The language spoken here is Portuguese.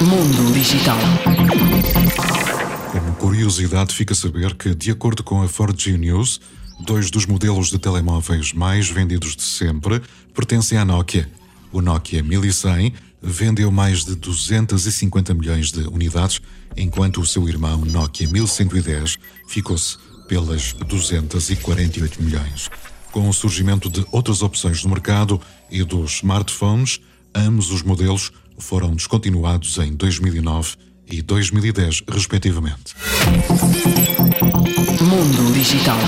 Mundo Digital. Como curiosidade, fica a saber que, de acordo com a Ford News, dois dos modelos de telemóveis mais vendidos de sempre pertencem à Nokia. O Nokia 1100 vendeu mais de 250 milhões de unidades, enquanto o seu irmão Nokia 1110 ficou-se pelas 248 milhões. Com o surgimento de outras opções no mercado e dos smartphones, ambos os modelos foram descontinuados em 2009 e 2010, respectivamente. Mundo Digital.